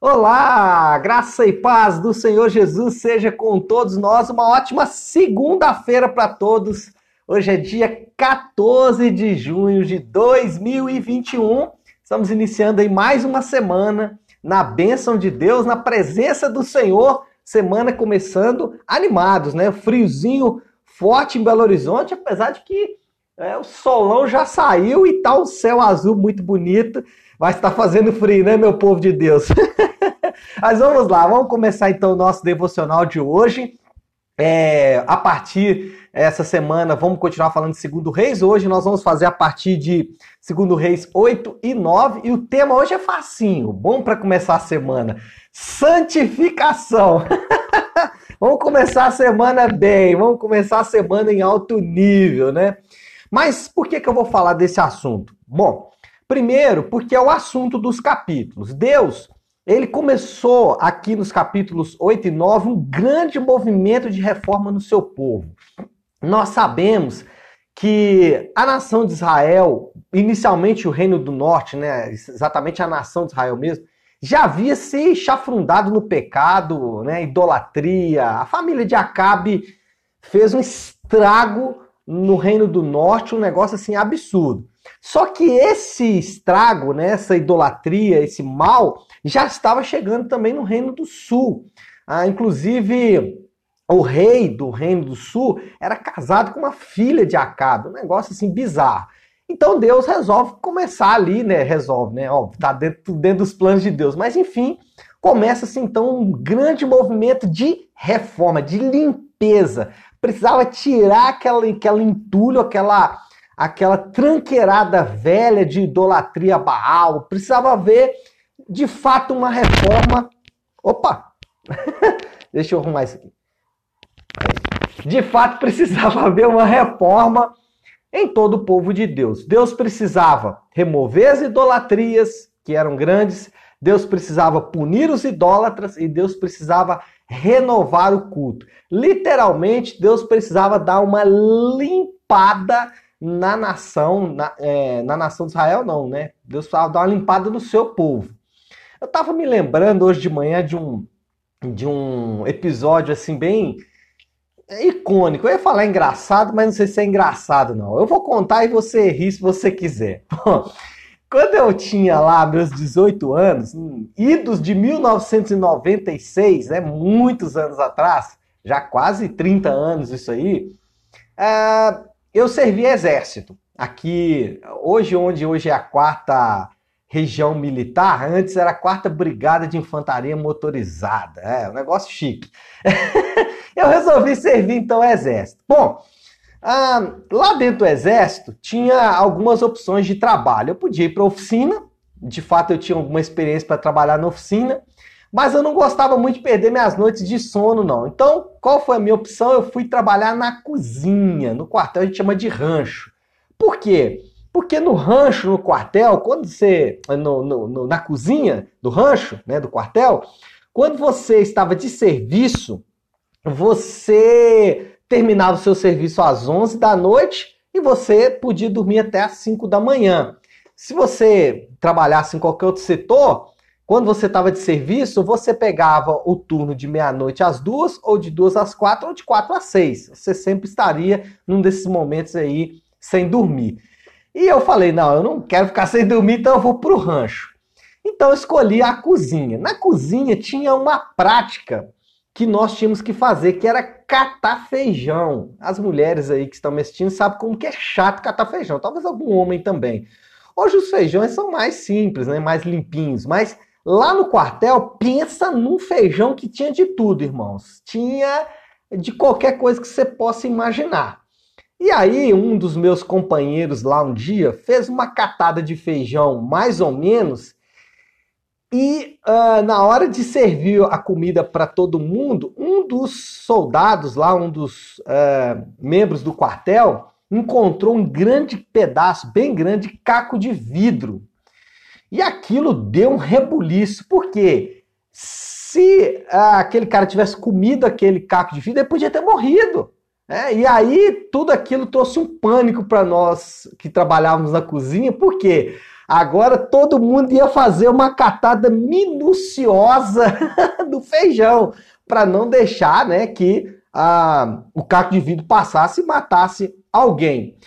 Olá, graça e paz do Senhor Jesus seja com todos nós. Uma ótima segunda-feira para todos. Hoje é dia 14 de junho de 2021. Estamos iniciando aí mais uma semana na bênção de Deus, na presença do Senhor. Semana começando animados, né? Friozinho forte em Belo Horizonte, apesar de que é, o solão já saiu e tá um céu azul muito bonito. Vai estar fazendo frio, né, meu povo de Deus? Mas vamos lá, vamos começar então o nosso devocional de hoje. É, a partir essa semana, vamos continuar falando de Segundo Reis. Hoje nós vamos fazer a partir de Segundo Reis 8 e 9. E o tema hoje é facinho, bom para começar a semana. Santificação. vamos começar a semana bem, vamos começar a semana em alto nível, né? Mas por que, que eu vou falar desse assunto? Bom, Primeiro, porque é o assunto dos capítulos. Deus, ele começou aqui nos capítulos 8 e 9 um grande movimento de reforma no seu povo. Nós sabemos que a nação de Israel, inicialmente o reino do norte, né, exatamente a nação de Israel mesmo, já havia se chafrundado no pecado, né, idolatria. A família de Acabe fez um estrago no reino do norte, um negócio assim absurdo. Só que esse estrago, né, essa idolatria, esse mal, já estava chegando também no Reino do Sul. Ah, inclusive, o rei do Reino do Sul era casado com uma filha de Acabe, um negócio assim bizarro. Então Deus resolve começar ali, né? Resolve, né? Ó, tá dentro, dentro dos planos de Deus. Mas enfim, começa-se então um grande movimento de reforma, de limpeza. Precisava tirar aquela, aquela entulho, aquela aquela tranqueirada velha de idolatria Baal, precisava haver de fato uma reforma. Opa! Deixa eu arrumar isso aqui. De fato, precisava haver uma reforma em todo o povo de Deus. Deus precisava remover as idolatrias, que eram grandes, Deus precisava punir os idólatras e Deus precisava renovar o culto. Literalmente, Deus precisava dar uma limpada na nação, na, é, na nação de Israel, não, né? Deus precisava dar uma limpada no seu povo. Eu estava me lembrando hoje de manhã de um, de um episódio assim bem icônico. Eu ia falar engraçado, mas não sei se é engraçado, não. Eu vou contar e você ri se você quiser. Quando eu tinha lá meus 18 anos, idos de 1996, né, muitos anos atrás, já quase 30 anos isso aí, uh, eu servi exército. Aqui, hoje, onde hoje é a quarta região militar, antes era a quarta brigada de infantaria motorizada. É, um negócio chique. eu resolvi servir então o exército. Bom, ah, lá dentro do exército tinha algumas opções de trabalho. Eu podia ir para oficina, de fato eu tinha alguma experiência para trabalhar na oficina. Mas eu não gostava muito de perder minhas noites de sono, não. Então, qual foi a minha opção? Eu fui trabalhar na cozinha, no quartel a gente chama de rancho. Por quê? Porque no rancho, no quartel, quando você. No, no, no, na cozinha do rancho, né, do quartel, quando você estava de serviço, você terminava o seu serviço às 11 da noite e você podia dormir até às 5 da manhã. Se você trabalhasse em qualquer outro setor, quando você estava de serviço, você pegava o turno de meia-noite às duas, ou de duas às quatro, ou de quatro às seis. Você sempre estaria num desses momentos aí sem dormir. E eu falei, não, eu não quero ficar sem dormir, então eu vou para o rancho. Então eu escolhi a cozinha. Na cozinha tinha uma prática que nós tínhamos que fazer, que era catar feijão. As mulheres aí que estão me assistindo sabem como que é chato catar feijão. Talvez algum homem também. Hoje os feijões são mais simples, né? mais limpinhos, mas Lá no quartel, pensa num feijão que tinha de tudo, irmãos. Tinha de qualquer coisa que você possa imaginar. E aí, um dos meus companheiros lá um dia fez uma catada de feijão, mais ou menos, e uh, na hora de servir a comida para todo mundo, um dos soldados lá, um dos uh, membros do quartel, encontrou um grande pedaço, bem grande, caco de vidro e aquilo deu um rebuliço, porque se ah, aquele cara tivesse comido aquele caco de vidro, ele podia ter morrido. Né? E aí tudo aquilo trouxe um pânico para nós que trabalhávamos na cozinha, porque Agora todo mundo ia fazer uma catada minuciosa do feijão para não deixar, né, que ah, o caco de vidro passasse e matasse alguém.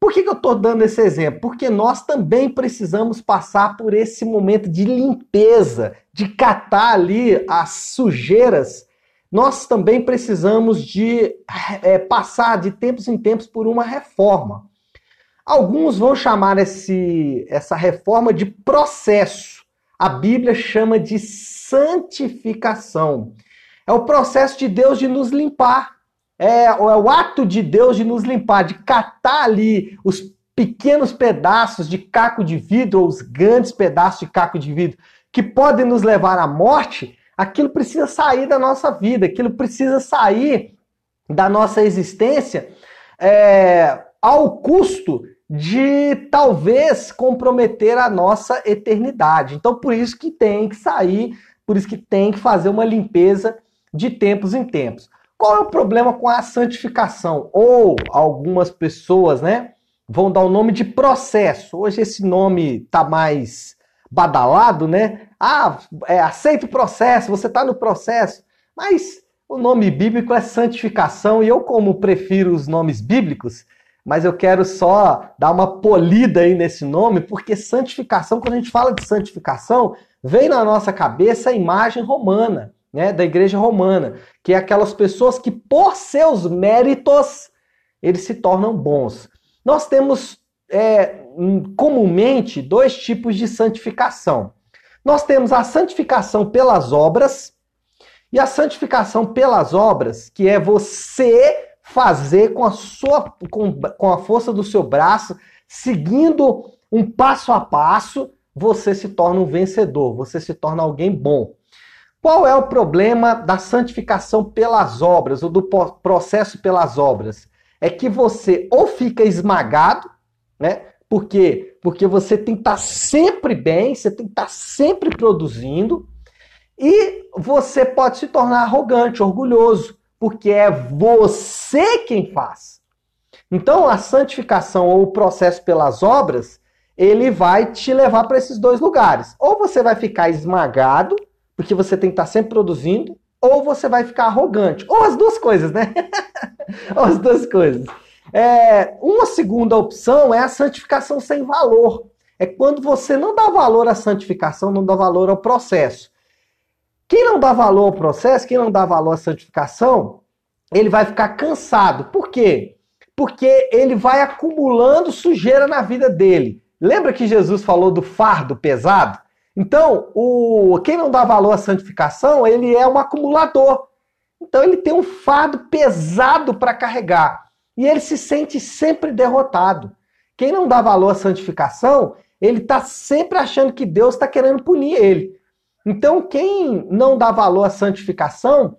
Por que, que eu estou dando esse exemplo? Porque nós também precisamos passar por esse momento de limpeza, de catar ali as sujeiras. Nós também precisamos de é, passar de tempos em tempos por uma reforma. Alguns vão chamar esse, essa reforma de processo. A Bíblia chama de santificação. É o processo de Deus de nos limpar. É, é o ato de Deus de nos limpar, de catar ali os pequenos pedaços de caco de vidro ou os grandes pedaços de caco de vidro que podem nos levar à morte, aquilo precisa sair da nossa vida, aquilo precisa sair da nossa existência é, ao custo de talvez comprometer a nossa eternidade. Então, por isso que tem que sair, por isso que tem que fazer uma limpeza de tempos em tempos. Qual é o problema com a santificação? Ou algumas pessoas, né, vão dar o nome de processo. Hoje esse nome tá mais badalado, né? Ah, é, aceita o processo, você está no processo. Mas o nome bíblico é santificação e eu, como prefiro os nomes bíblicos, mas eu quero só dar uma polida aí nesse nome, porque santificação, quando a gente fala de santificação, vem na nossa cabeça a imagem romana né, da igreja romana, que é aquelas pessoas que, por seus méritos, eles se tornam bons. Nós temos é, comumente dois tipos de santificação. Nós temos a santificação pelas obras e a santificação pelas obras, que é você fazer com a sua com, com a força do seu braço, seguindo um passo a passo, você se torna um vencedor, você se torna alguém bom. Qual é o problema da santificação pelas obras ou do processo pelas obras? É que você ou fica esmagado, né? Por quê? Porque você tem que estar sempre bem, você tem que estar sempre produzindo, e você pode se tornar arrogante, orgulhoso, porque é você quem faz. Então, a santificação ou o processo pelas obras, ele vai te levar para esses dois lugares. Ou você vai ficar esmagado, porque você tem que estar sempre produzindo, ou você vai ficar arrogante. Ou as duas coisas, né? ou as duas coisas. É, uma segunda opção é a santificação sem valor. É quando você não dá valor à santificação, não dá valor ao processo. Quem não dá valor ao processo, quem não dá valor à santificação, ele vai ficar cansado. Por quê? Porque ele vai acumulando sujeira na vida dele. Lembra que Jesus falou do fardo pesado? Então, o quem não dá valor à santificação, ele é um acumulador. Então, ele tem um fardo pesado para carregar. E ele se sente sempre derrotado. Quem não dá valor à santificação, ele está sempre achando que Deus está querendo punir ele. Então, quem não dá valor à santificação,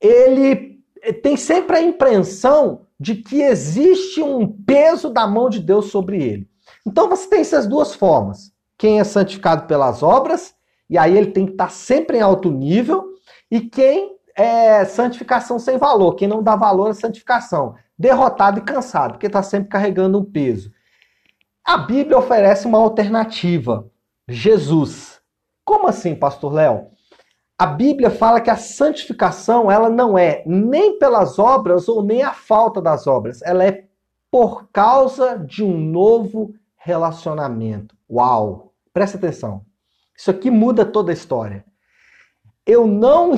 ele tem sempre a impressão de que existe um peso da mão de Deus sobre ele. Então, você tem essas duas formas quem é santificado pelas obras, e aí ele tem que estar sempre em alto nível, e quem é santificação sem valor, quem não dá valor à santificação, derrotado e cansado, porque está sempre carregando um peso. A Bíblia oferece uma alternativa: Jesus. Como assim, pastor Léo? A Bíblia fala que a santificação ela não é nem pelas obras ou nem a falta das obras, ela é por causa de um novo relacionamento. Uau! Presta atenção. Isso aqui muda toda a história. Eu não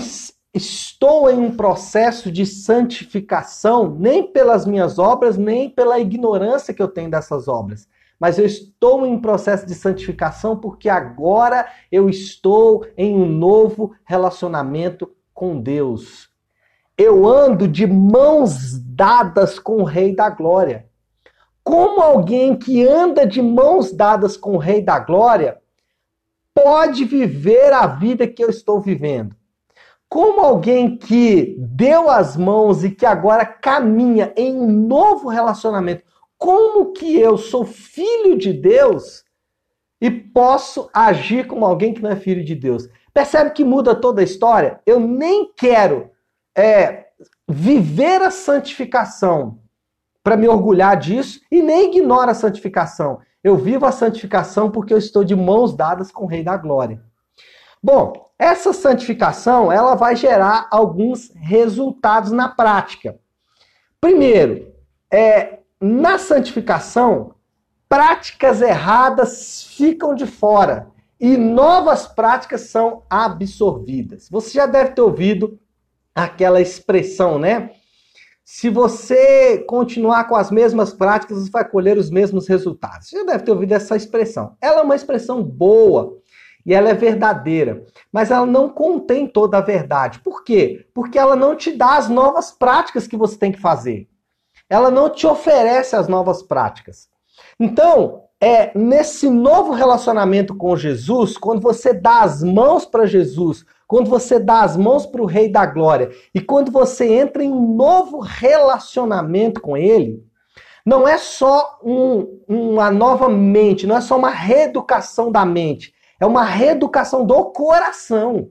estou em um processo de santificação, nem pelas minhas obras, nem pela ignorância que eu tenho dessas obras. Mas eu estou em um processo de santificação porque agora eu estou em um novo relacionamento com Deus. Eu ando de mãos dadas com o Rei da Glória. Como alguém que anda de mãos dadas com o Rei da Glória pode viver a vida que eu estou vivendo? Como alguém que deu as mãos e que agora caminha em um novo relacionamento, como que eu sou filho de Deus e posso agir como alguém que não é filho de Deus? Percebe que muda toda a história? Eu nem quero é, viver a santificação para me orgulhar disso e nem ignoro a santificação. Eu vivo a santificação porque eu estou de mãos dadas com o Rei da Glória. Bom, essa santificação ela vai gerar alguns resultados na prática. Primeiro, é, na santificação, práticas erradas ficam de fora e novas práticas são absorvidas. Você já deve ter ouvido aquela expressão, né? Se você continuar com as mesmas práticas, você vai colher os mesmos resultados. Você já deve ter ouvido essa expressão. Ela é uma expressão boa e ela é verdadeira, mas ela não contém toda a verdade. Por quê? Porque ela não te dá as novas práticas que você tem que fazer. Ela não te oferece as novas práticas. Então, é nesse novo relacionamento com Jesus, quando você dá as mãos para Jesus, quando você dá as mãos para o Rei da Glória e quando você entra em um novo relacionamento com Ele, não é só um, uma nova mente, não é só uma reeducação da mente, é uma reeducação do coração.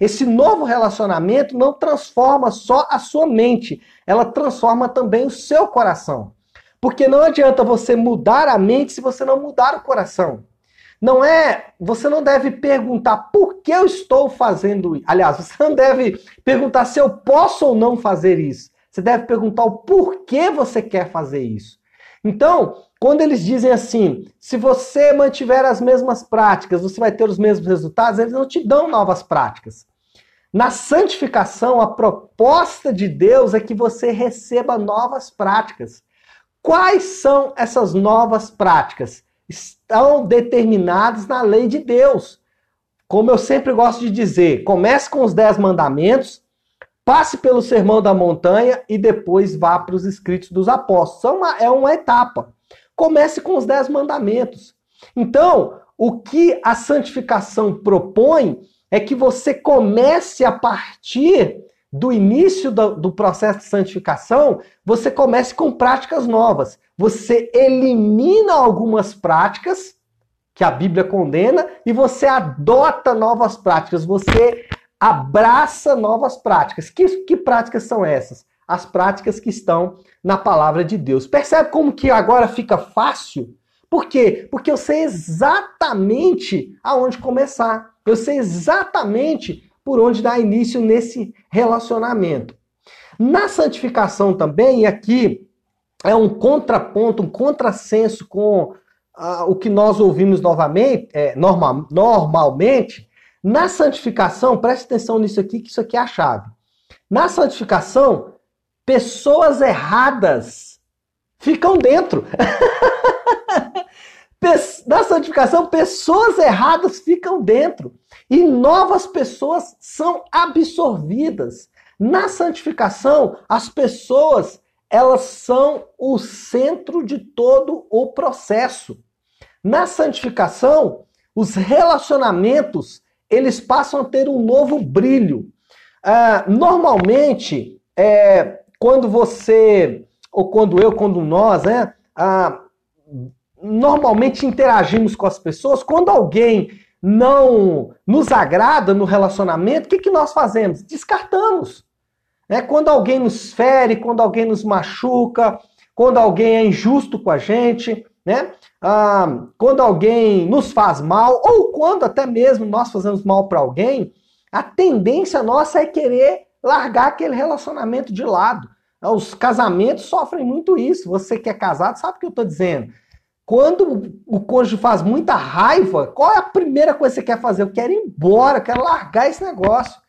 Esse novo relacionamento não transforma só a sua mente, ela transforma também o seu coração. Porque não adianta você mudar a mente se você não mudar o coração. Não é, você não deve perguntar por que eu estou fazendo isso. Aliás, você não deve perguntar se eu posso ou não fazer isso. Você deve perguntar o porquê você quer fazer isso. Então, quando eles dizem assim, se você mantiver as mesmas práticas, você vai ter os mesmos resultados, eles não te dão novas práticas. Na santificação, a proposta de Deus é que você receba novas práticas. Quais são essas novas práticas? Estão determinados na lei de Deus. Como eu sempre gosto de dizer, comece com os dez mandamentos, passe pelo sermão da montanha e depois vá para os escritos dos apóstolos. É uma, é uma etapa. Comece com os dez mandamentos. Então, o que a santificação propõe é que você comece a partir do início do, do, processo de santificação, você comece com práticas novas. Você elimina algumas práticas que a Bíblia condena e você adota novas práticas. Você abraça novas práticas. Que, que práticas são essas? As práticas que estão na palavra de Deus. Percebe como que agora fica fácil? Por quê? Porque eu sei exatamente aonde começar. Eu sei exatamente por onde dar início nesse relacionamento. Na santificação também, e aqui é um contraponto, um contrassenso com ah, o que nós ouvimos novamente, é, normal, normalmente, na santificação, preste atenção nisso aqui, que isso aqui é a chave. Na santificação, pessoas erradas ficam dentro. Na santificação, pessoas erradas ficam dentro e novas pessoas são absorvidas. Na santificação, as pessoas elas são o centro de todo o processo. Na santificação, os relacionamentos eles passam a ter um novo brilho. Ah, normalmente, é, quando você, ou quando eu, quando nós, né, ah, normalmente interagimos com as pessoas, quando alguém não nos agrada no relacionamento, o que, que nós fazemos? Descartamos. Né? Quando alguém nos fere, quando alguém nos machuca, quando alguém é injusto com a gente, né? Ah, quando alguém nos faz mal, ou quando até mesmo nós fazemos mal para alguém, a tendência nossa é querer largar aquele relacionamento de lado. Os casamentos sofrem muito isso. Você que é casado sabe o que eu estou dizendo. Quando o cônjuge faz muita raiva, qual é a primeira coisa que você quer fazer? Eu quero ir embora, eu quero largar esse negócio.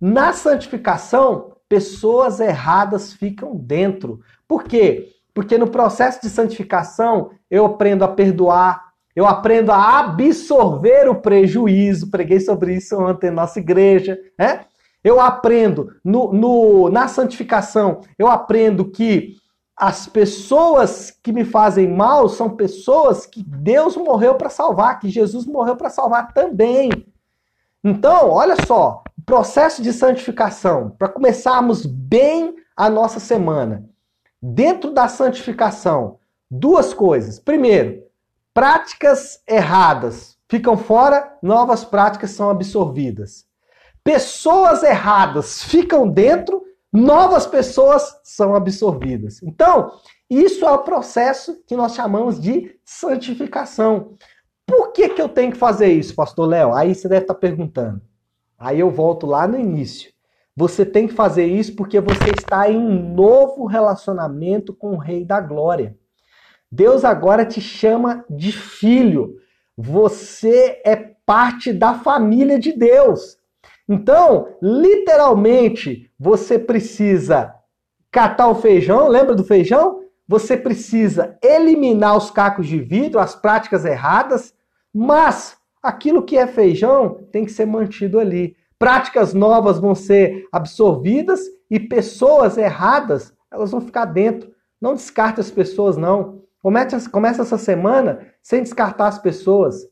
Na santificação, pessoas erradas ficam dentro. Por quê? Porque no processo de santificação eu aprendo a perdoar, eu aprendo a absorver o prejuízo. Preguei sobre isso ontem na nossa igreja, né? Eu aprendo no, no, na santificação, eu aprendo que as pessoas que me fazem mal são pessoas que Deus morreu para salvar, que Jesus morreu para salvar também. Então, olha só, processo de santificação, para começarmos bem a nossa semana. Dentro da santificação, duas coisas. Primeiro, práticas erradas ficam fora, novas práticas são absorvidas. Pessoas erradas ficam dentro, novas pessoas são absorvidas. Então, isso é o processo que nós chamamos de santificação. Por que, que eu tenho que fazer isso, pastor Léo? Aí você deve estar perguntando. Aí eu volto lá no início. Você tem que fazer isso porque você está em um novo relacionamento com o Rei da Glória. Deus agora te chama de filho. Você é parte da família de Deus. Então, literalmente, você precisa catar o feijão, lembra do feijão? Você precisa eliminar os cacos de vidro, as práticas erradas, mas aquilo que é feijão tem que ser mantido ali. Práticas novas vão ser absorvidas e pessoas erradas, elas vão ficar dentro. Não descarte as pessoas, não. Comece, começa essa semana sem descartar as pessoas.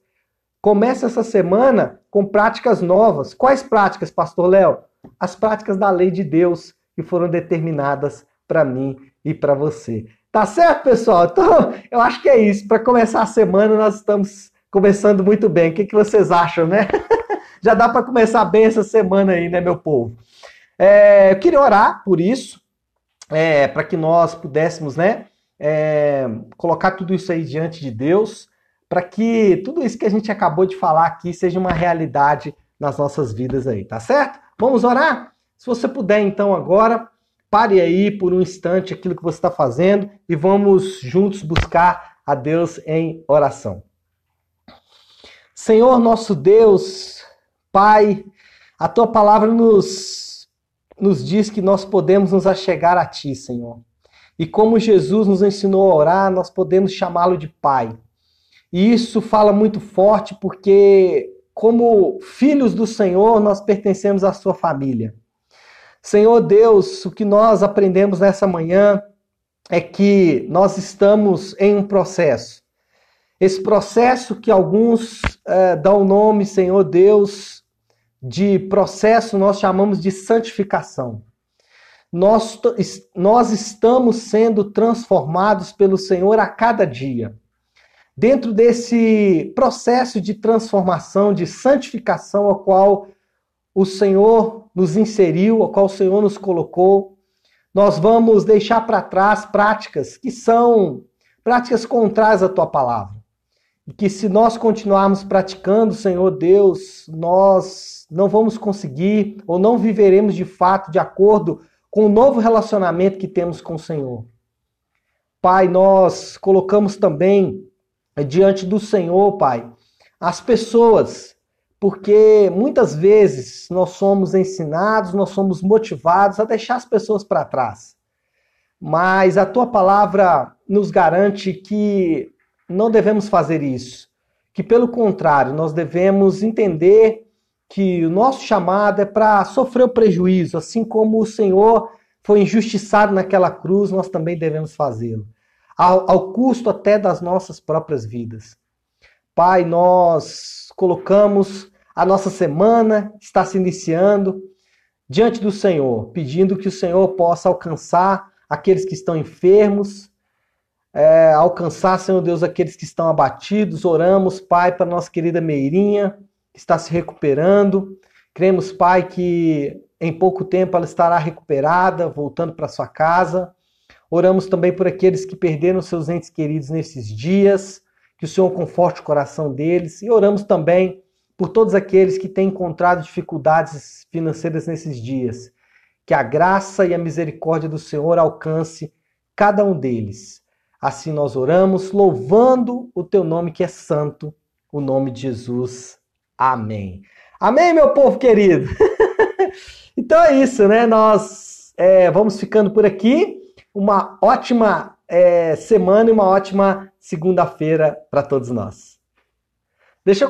Comece essa semana com práticas novas. Quais práticas, Pastor Léo? As práticas da lei de Deus que foram determinadas para mim e para você. Tá certo, pessoal? Então, eu acho que é isso. Para começar a semana, nós estamos começando muito bem. O que, que vocês acham, né? Já dá para começar bem essa semana aí, né, meu povo? É, eu queria orar por isso, é, para que nós pudéssemos, né, é, colocar tudo isso aí diante de Deus, para que tudo isso que a gente acabou de falar aqui seja uma realidade nas nossas vidas aí, tá certo? Vamos orar? Se você puder, então, agora, Pare aí por um instante aquilo que você está fazendo e vamos juntos buscar a Deus em oração. Senhor nosso Deus, Pai, a tua palavra nos, nos diz que nós podemos nos achegar a ti, Senhor. E como Jesus nos ensinou a orar, nós podemos chamá-lo de Pai. E isso fala muito forte porque, como filhos do Senhor, nós pertencemos à sua família. Senhor Deus, o que nós aprendemos nessa manhã é que nós estamos em um processo. Esse processo que alguns é, dão o nome, Senhor Deus, de processo nós chamamos de santificação. Nós, nós estamos sendo transformados pelo Senhor a cada dia. Dentro desse processo de transformação, de santificação, ao qual o Senhor nos inseriu, ao qual o Senhor nos colocou. Nós vamos deixar para trás práticas que são práticas contrárias à tua palavra. E que se nós continuarmos praticando, Senhor Deus, nós não vamos conseguir ou não viveremos de fato de acordo com o novo relacionamento que temos com o Senhor. Pai, nós colocamos também diante do Senhor, Pai, as pessoas porque muitas vezes nós somos ensinados, nós somos motivados a deixar as pessoas para trás. Mas a tua palavra nos garante que não devemos fazer isso. Que, pelo contrário, nós devemos entender que o nosso chamado é para sofrer o prejuízo, assim como o Senhor foi injustiçado naquela cruz, nós também devemos fazê-lo, ao, ao custo até das nossas próprias vidas. Pai, nós colocamos a nossa semana, está se iniciando, diante do Senhor, pedindo que o Senhor possa alcançar aqueles que estão enfermos, é, alcançar, Senhor Deus, aqueles que estão abatidos. Oramos, Pai, para nossa querida Meirinha, que está se recuperando. Cremos, Pai, que em pouco tempo ela estará recuperada, voltando para sua casa. Oramos também por aqueles que perderam seus entes queridos nesses dias que o Senhor conforte o coração deles. E oramos também por todos aqueles que têm encontrado dificuldades financeiras nesses dias. Que a graça e a misericórdia do Senhor alcance cada um deles. Assim nós oramos, louvando o teu nome que é santo, o nome de Jesus. Amém. Amém, meu povo querido. então é isso, né? Nós é, vamos ficando por aqui. Uma ótima é, semana e uma ótima segunda-feira para todos nós. Deixa eu